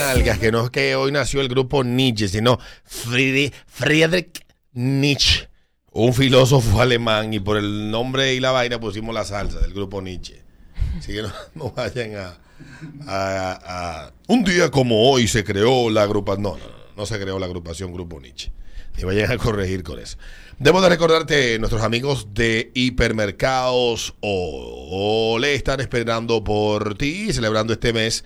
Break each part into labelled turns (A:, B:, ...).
A: nalgas, que no es que hoy nació el grupo Nietzsche, sino Friedrich, Nietzsche, un filósofo alemán, y por el nombre y la vaina pusimos la salsa del grupo Nietzsche. Así que no, vayan a, Un día como hoy se creó la agrupación. No, no, no, no se creó la agrupación Grupo Nietzsche. Ni vayan a corregir con eso. Debo de recordarte, nuestros amigos de hipermercados o le están esperando por ti, celebrando este mes,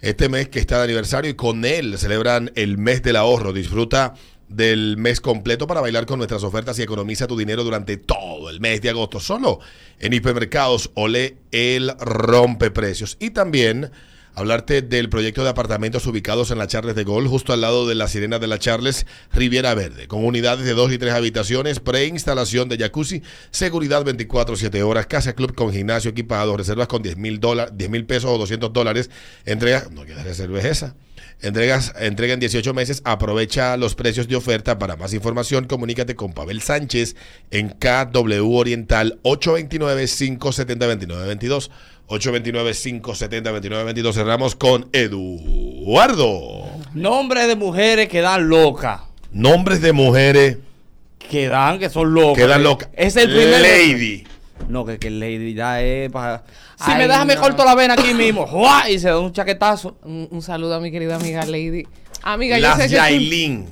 A: este mes que está de aniversario y con él celebran el mes del ahorro. Disfruta del mes completo para bailar con nuestras ofertas y economiza tu dinero durante todo el mes de agosto. Solo en hipermercados Ole el rompe precios. Y también hablarte del proyecto de apartamentos ubicados en la Charles de Gol, justo al lado de la Sirena de la Charles, Riviera Verde, con unidades de dos y tres habitaciones, preinstalación de jacuzzi, seguridad 24-7 horas, casa club con gimnasio equipado, reservas con 10 mil dólares, 10 mil pesos o 200 dólares, entrega, no queda reserva es esa. Entregas, entrega en 18 meses, aprovecha los precios de oferta. Para más información, comunícate con Pavel Sánchez en KW Oriental 829-570-2922. 829-570-2922. Cerramos con Eduardo.
B: Nombres de mujeres que dan locas.
A: Nombres de mujeres
B: Que dan, que son locas.
A: que dan locas.
B: Es el primer.
A: Lady.
B: No, que, que Lady ya es para. Si
C: Ay,
B: me dejas, me
C: no.
B: corto la vena aquí mismo. Y se da un chaquetazo.
C: Un, un saludo a mi querida amiga Lady. Amiga, yo
A: Las
C: sé que tú-
A: Yailin.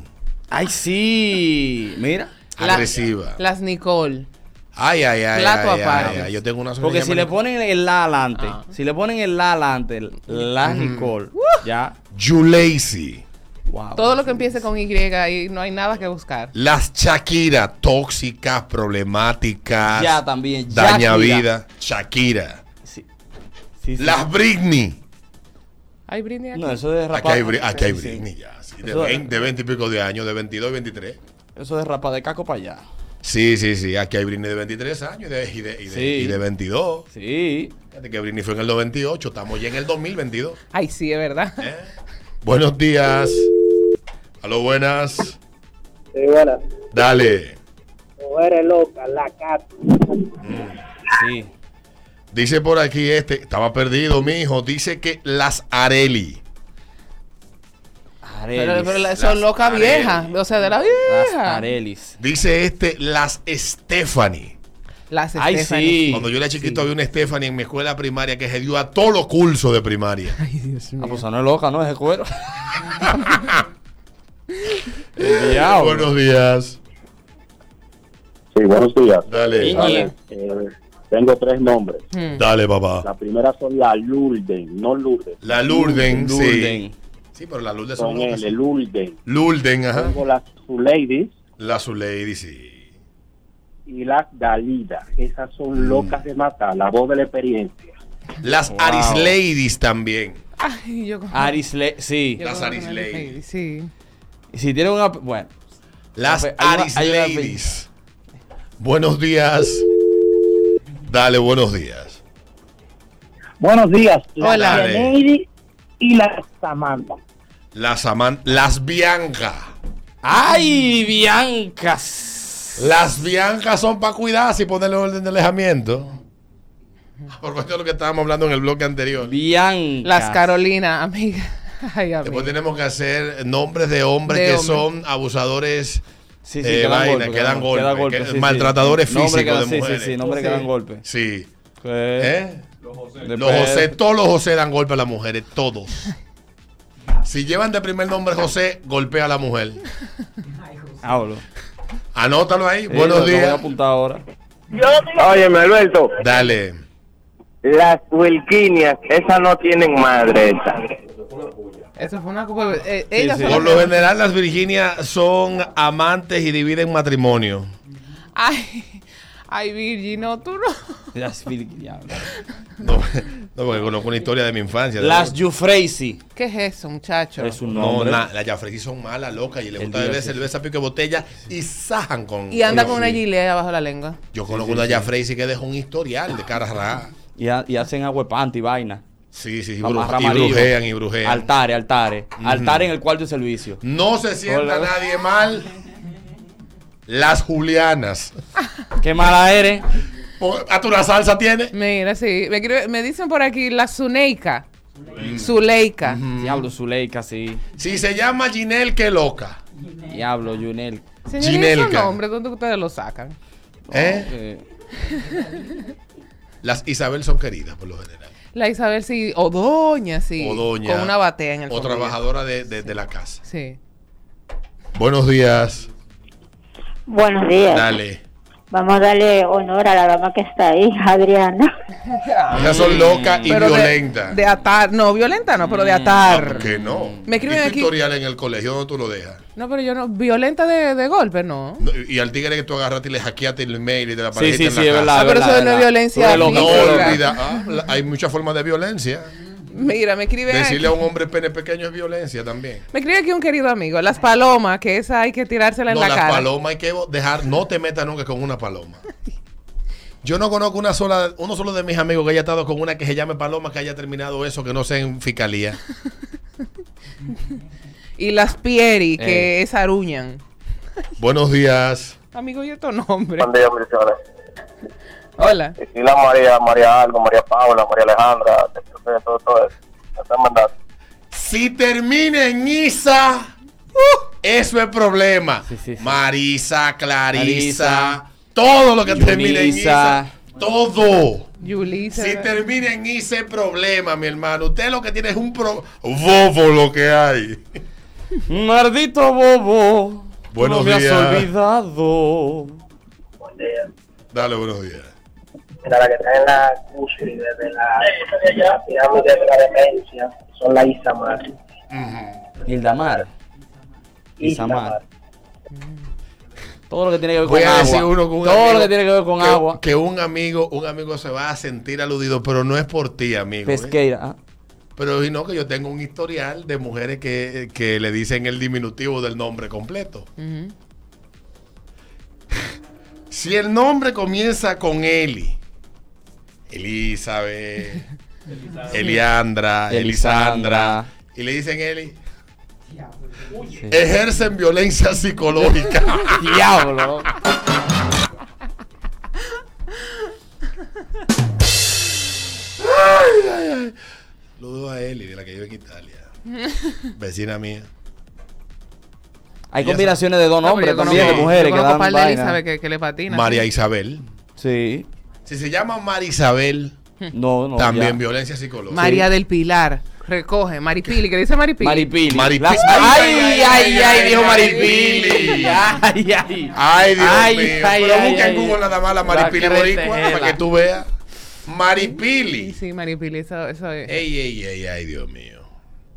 B: Ay, sí. Mira.
C: La-
A: Agresiva.
C: Las Nicole.
A: Ay, ay, ay.
C: Plato
A: ay, ay,
C: aparte.
A: ay. Yo tengo una
B: Porque si le ponen el la adelante,
C: Ah.
B: si le ponen el la adelante, la Nicole, ya.
A: Yulacy.
B: Wow.
C: Todo lo que empiece con Y y no hay nada que buscar.
A: Las Shakira, tóxicas, problemáticas.
B: Ya también.
A: Daña
B: Shakira.
A: vida. Shakira.
B: Sí. Sí, sí.
A: Las Britney.
C: Hay Britney aquí.
B: No, eso de
A: Aquí
B: rapa.
A: hay, aquí hay
B: Sí, sí.
A: Britney ya. sí, de,
B: Eso-
A: 20, de 20 y pico de años, de 22 y 23.
B: Eso de rapa de caco para allá.
A: Sí, sí, sí. Aquí hay Britney de 23 años y de, y de, y de,
B: Sí.
A: y de 22.
B: Sí.
A: Fíjate que Britney fue en el 98. Estamos ya en el 2022.
C: Ay, sí, es verdad.
A: ¿eh? Buenos días. Aló, buenas.
D: Sí, bueno,
A: Dale.
D: mujeres locas, la cat.
B: Sí.
A: Dice por aquí este, estaba perdido, mi hijo. Dice que las Areli.
B: Arelis.
C: Pero, pero la- son
A: Las
C: locas viejas. O sea, de la
B: Las
C: vieja.
B: Arelis.
A: Dice este, las Stephanie.
C: Las
B: Ay,
C: Stephanie.
B: sí.
A: Cuando yo era chiquito había una Stephanie en mi escuela primaria que se dio a todos los cursos de primaria.
C: Ay, Dios mío.
B: Ah, pues no es loca, ¿no? Es de cuero. Diablo.
A: Buenos días.
D: Sí, buenos días.
A: Dale.
B: Iñi.
D: Eh, tengo tres nombres.
C: Hmm.
A: Dale, papá.
D: La primera son la Lulden, no Lourdes.
A: La Lurden, sí.
B: Lurden.
A: Sí, pero la Lurden son.
D: L, Lulden.
A: Lurden, ajá.
D: Tengo las Ladies
A: La Zulady, sí.
D: y las Dalida. Esas son locas de matar, la voz de la experiencia.
A: Las
B: Wow.
A: Aris Ladies también.
C: Ay, yo
B: Arisle, sí.
C: yo
A: Las Aris Lady.
C: Sí.
B: Y si tiene una. Bueno.
A: Las
B: una-
A: Aris
B: una-
A: Ladies. Buenos días. Dale, buenos días.
D: Buenos días. La
C: Hola.
D: Kennedy y la Samantha.
A: Las Aman las Bianca.
B: ¡Ay, Biancas!
A: Las Biancas son para cuidarse y ponerle orden de alejamiento. Por cuestión de lo que estábamos hablando en el bloque anterior.
B: Biancas.
C: Las Carolina, amiga. Ay.
A: Después tenemos que hacer nombres de hombres
C: De
A: que son abusadores,
B: Sí, sí,
A: eh,
B: que dan
A: vaina,
B: golpe,
A: que dan golpe, que-
B: sí, sí.
A: maltratadores físicos de mujeres.
B: Sí, sí, nombres que dan golpe.
A: Sí.
B: ¿Eh?
A: ¿Eh? Los José, todos los José dan golpe a las mujeres, todos. Si llevan de primer nombre José, golpea a la mujer.
B: Hablo.
A: Anótalo ahí.
B: Sí,
A: Buenos
B: lo- lo voy a
A: días.
B: apuntar ahora.
E: Óyeme, Alberto,
A: Dale.
E: las Wilkinias, esas no tienen madre, esas.
C: Eso fue una culpa. Eh,
B: sí.
A: Por lo general, las Virginia son amantes y dividen matrimonio.
C: Ay, ay, Virgi, no, tú no.
B: Las diablo.
A: No, no, porque conozco una historia de mi infancia.
B: Las Jufreisi.
C: ¿Qué es eso, muchacho?
B: Es un
A: No,
B: nombre.
A: na- las Jafresi son malas, locas, y les
B: El
A: gusta beber cerveza, pico de botella y sajan con.
C: Y anda con
A: sí.
C: una gilet abajo la lengua.
A: Yo conozco una Jafresi que dejó un historial de caras raras.
B: Y, y hacen agua panty, vaina.
A: Sí, sí, y brujean y brujean.
B: Altares, altares. Altares en el cuarto de servicio.
A: No se sienta
B: Hola.
A: nadie mal. Las Julianas.
B: Qué mala eres.
A: ¿A tu la salsa tiene?
C: Mira, sí. Me, me dicen por aquí la Zuneika. Zuleika.
B: Diablo, Zuleika, sí.
A: Si se llama Ginel, qué loca.
B: Diablo, Junel.
A: Ginelka.
C: nombres, ¿dónde ustedes los sacan?
A: ¿Eh?
B: Eh,
A: Las Isabel son queridas por lo general.
C: La Isabel sí, o Doña sí.
A: O doña.
C: Con una batea en el
A: O
C: sombrero.
A: trabajadora de, de- de la casa.
C: Sí.
A: Buenos días.
F: Buenos días.
A: Dale.
F: Vamos a darle honor a la dama que está ahí, Adriana.
A: Ellas son locas y
C: Pero de-
A: violentas.
C: De, atar. No, violenta no, pero de
A: Ah,
C: atar.
A: ¿por qué no?
C: Me escriben
A: ¿Y tu
C: aquí-
A: historial en el colegio donde tú lo dejas?
C: No, pero yo no. Violenta de, de golpe, no.
A: No, Y al tigre que tú agarraste y le hackeaste el email y te la
B: Sí,
A: apareciste
B: sí,
A: en
B: sí,
A: la
B: es
A: casa.
B: verdad.
C: Ah, pero eso no es
B: verdad.
C: violencia
A: No, olvida. Ah, la- hay muchas formas de violencia.
C: Mira, me escribe
A: Decirle a
C: aquí.
A: un hombre pene pequeño es violencia también.
C: Me escribe aquí un querido amigo. Las palomas, que esa hay que tirársela en
A: No,
C: la
A: las
C: cara.
A: palomas hay que dejar, no te metas nunca con una paloma. Yo no conozco una sola, uno solo de mis amigos que haya estado con una que se llame paloma, que haya terminado eso, que no sea en fiscalía.
C: Y las pieri,
A: Eh.
C: que es aruñan.
A: Buenos días.
C: Amigo, ¿y estos nombres?
E: Buen día.
C: Hola.
E: Y la María, María Algo, María Paula, María Alejandra, todo, todo eso. Me están mandando.
A: Si termina en Isa, uh, eso es problema.
B: Sí, sí, sí.
A: Marisa, Clarisa, todo lo que termina en Isa, todo.
C: Yulisa.
A: Si termina en Isa es problema, mi hermano. Usted lo que tiene es un pro... Bobo lo que hay.
B: Maldito bobo.
A: Buenos
B: no me has olvidado.
E: Buen día.
A: Dale, buenos días.
E: Mira, la que está en la cúspide de la, la pirámide de la demencia son la Isamar.
B: Hildamar. Isamar. Todo lo que tiene que ver con
A: Voy a
B: agua.
A: decir uno con un
B: Todo
A: amigo
B: lo que tiene que ver con
A: que,
B: agua.
A: Que un amigo, un amigo se va a sentir aludido, pero no es por ti, amigo. ¿eh?
B: Pesqueira. ah.
A: Pero y no que yo tengo un historial de mujeres que, que le dicen el diminutivo del nombre completo. Si el nombre comienza con Eli, Elizabeth, Eliandra, Elisandra, y le dicen Eli, ejercen violencia psicológica.
B: Diablo.
A: Saludos a Eli, de la que vive en Italia. Vecina mía.
B: Hay combinaciones de dos
C: No, pero
B: nombres
C: yo
B: también, de mujeres
C: yo
B: que dan vaina.
C: Elizabeth que, que le patina.
A: María Isabel.
B: Sí.
A: Si se llama María Isabel,
B: No, no.
A: también
B: ya.
A: violencia psicológica.
C: María del Pilar. Recoge. Maripili, que dice Maripili.
B: Maripili.
A: Maripili.
B: Las-
A: Ay,
B: Ay,
A: ay,
B: ay,
A: ay,
B: ay, dijo Maripili. Ay, ay.
A: Ay, Dios
B: Ay,
A: mío.
B: ay,
A: Pero
B: ay,
A: busca en. Google nada más la Maripili Boricua para que tú veas. Maripili.
C: sí, Maripili, eso, eso es.
A: Ey, ey, ey, ay, Dios mío.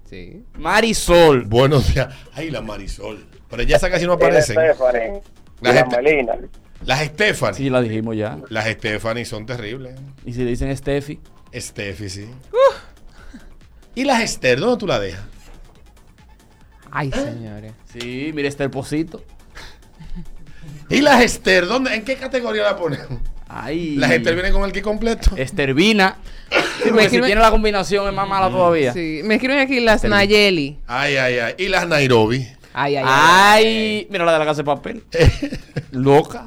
C: Sí.
B: Marisol.
A: Buenos días. Ay, la Marisol. Pero ya esa casi no.
E: Stephanie,
A: La
E: la
A: gente-
E: Melina.
A: Las Stephanie.
B: Sí, la dijimos ya.
A: Las Stephanie son terribles.
B: Y si le dicen Steffi.
A: Steffi, sí. ¿Y las Esther? ¿Dónde tú la dejas?
C: Ay, señores.
B: Sí, mira este el pocito.
A: ¿Y las Esther? ¿Dónde, ¿En qué categoría la ponemos?
B: Ay.
A: Las Esther vienen con el kit completo.
B: Estervina. Sí,
C: me
B: si tiene la combinación es más mala todavía.
C: Sí. Me escriben aquí las Nayeli.
A: Ay, ay, ay. ¿Y las Nairobi?
C: Ay, ay, ay.
B: Ay, mira la de la casa de papel. Loca.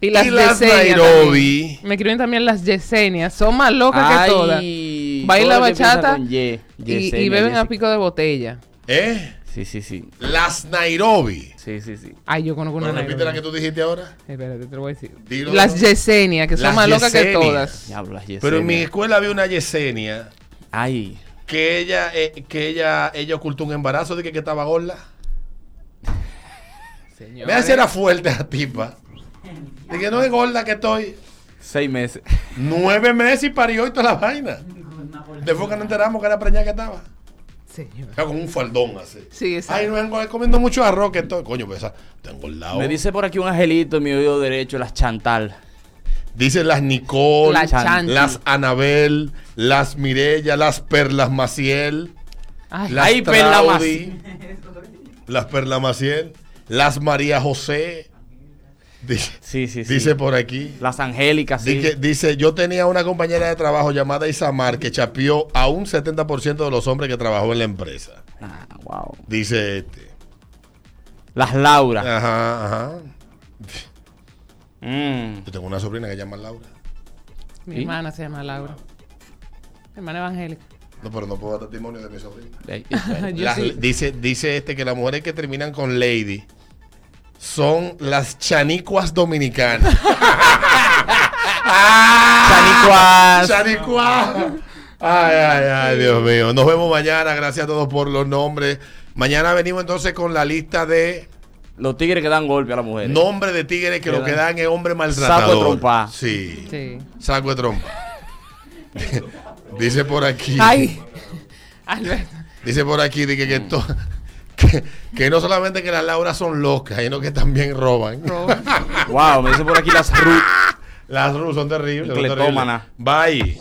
C: Y las,
A: y las Nairobi.
C: también. Me escriben también las Yesenias. Son más locas que todas. Baila bachata
B: con Y.
C: Y, y
B: Yesenia,
C: beben a pico de botella.
A: ¿Eh?
B: Sí, sí, sí.
A: Las Nairobi.
B: Sí, sí, sí.
C: Ay, yo conozco una
A: Bueno, repite la que
C: Nairobi.
A: tú dijiste ahora.
C: Espérate, te lo voy a decir.
A: Dilo,
C: las
A: dilo.
C: Yesenias, que son
A: Las
C: más locas que todas.
B: Diablo, las
A: Pero en mi escuela había una Yesenia
B: Ay.
A: que ella, eh, que ella, ella ocultó un embarazo de que, que estaba gorda.
C: Señores.
A: Me hace era fuerte a tipa. De que no es gorda que estoy.
B: Seis meses.
A: Nueve meses y parió y toda la vaina. Después que nos enteramos que era preñada que estaba.
C: Señor.
A: Con un faldón así.
C: Sí, exacto.
A: Ay, no vengo comiendo mucho arroz que estoy. Coño, pues está engordado.
B: Me dice por aquí un angelito en mi oído derecho, las Chantal.
A: Dicen las Nicole,
C: La
A: las Anabel, las Mirella, las Perlas Maciel,
C: Ay,
A: las
B: Ay, Perla
A: las Perla Maciel, las María José. Dice,
B: Sí, sí, sí.
A: dice por aquí.
B: Las Angélicas, sí.
A: Dice, dice, yo tenía una compañera de trabajo llamada Isamar que chapió a un 70% de los hombres que trabajó en la empresa.
B: Ah, wow.
A: Dice este.
B: Las Laura.
A: Ajá, ajá.
B: Mm.
A: Yo tengo una sobrina que se llama Laura.
C: Mi
B: ¿Sí?
C: hermana se llama Laura. Mi hermana evangélica.
A: No, pero no puedo dar testimonio de mi sobrina. Las-
C: sí.
A: dice, dice este que las mujeres que terminan con Lady son las chanicuas dominicanas.
B: Chanicuas.
A: Chanicuas. Ay, ay, ay, Dios mío. Nos vemos mañana. Gracias a todos por los nombres. Mañana venimos entonces con la lista de
B: Los tigres que dan golpe a las mujeres.
A: nombres de tigres que lo que dan es hombre maltratador.
B: Saco de trompa.
A: Sí.
C: Sí.
A: Saco de trompa. Dice por aquí.
C: Ay. Alberto.
A: Dice por aquí de que, que, to- que, que no solamente que las Lauras son locas, sino que también roban.
B: Wow, me dice por aquí las Ruth.
A: Las Ruth son terribles. son terribles. Bye.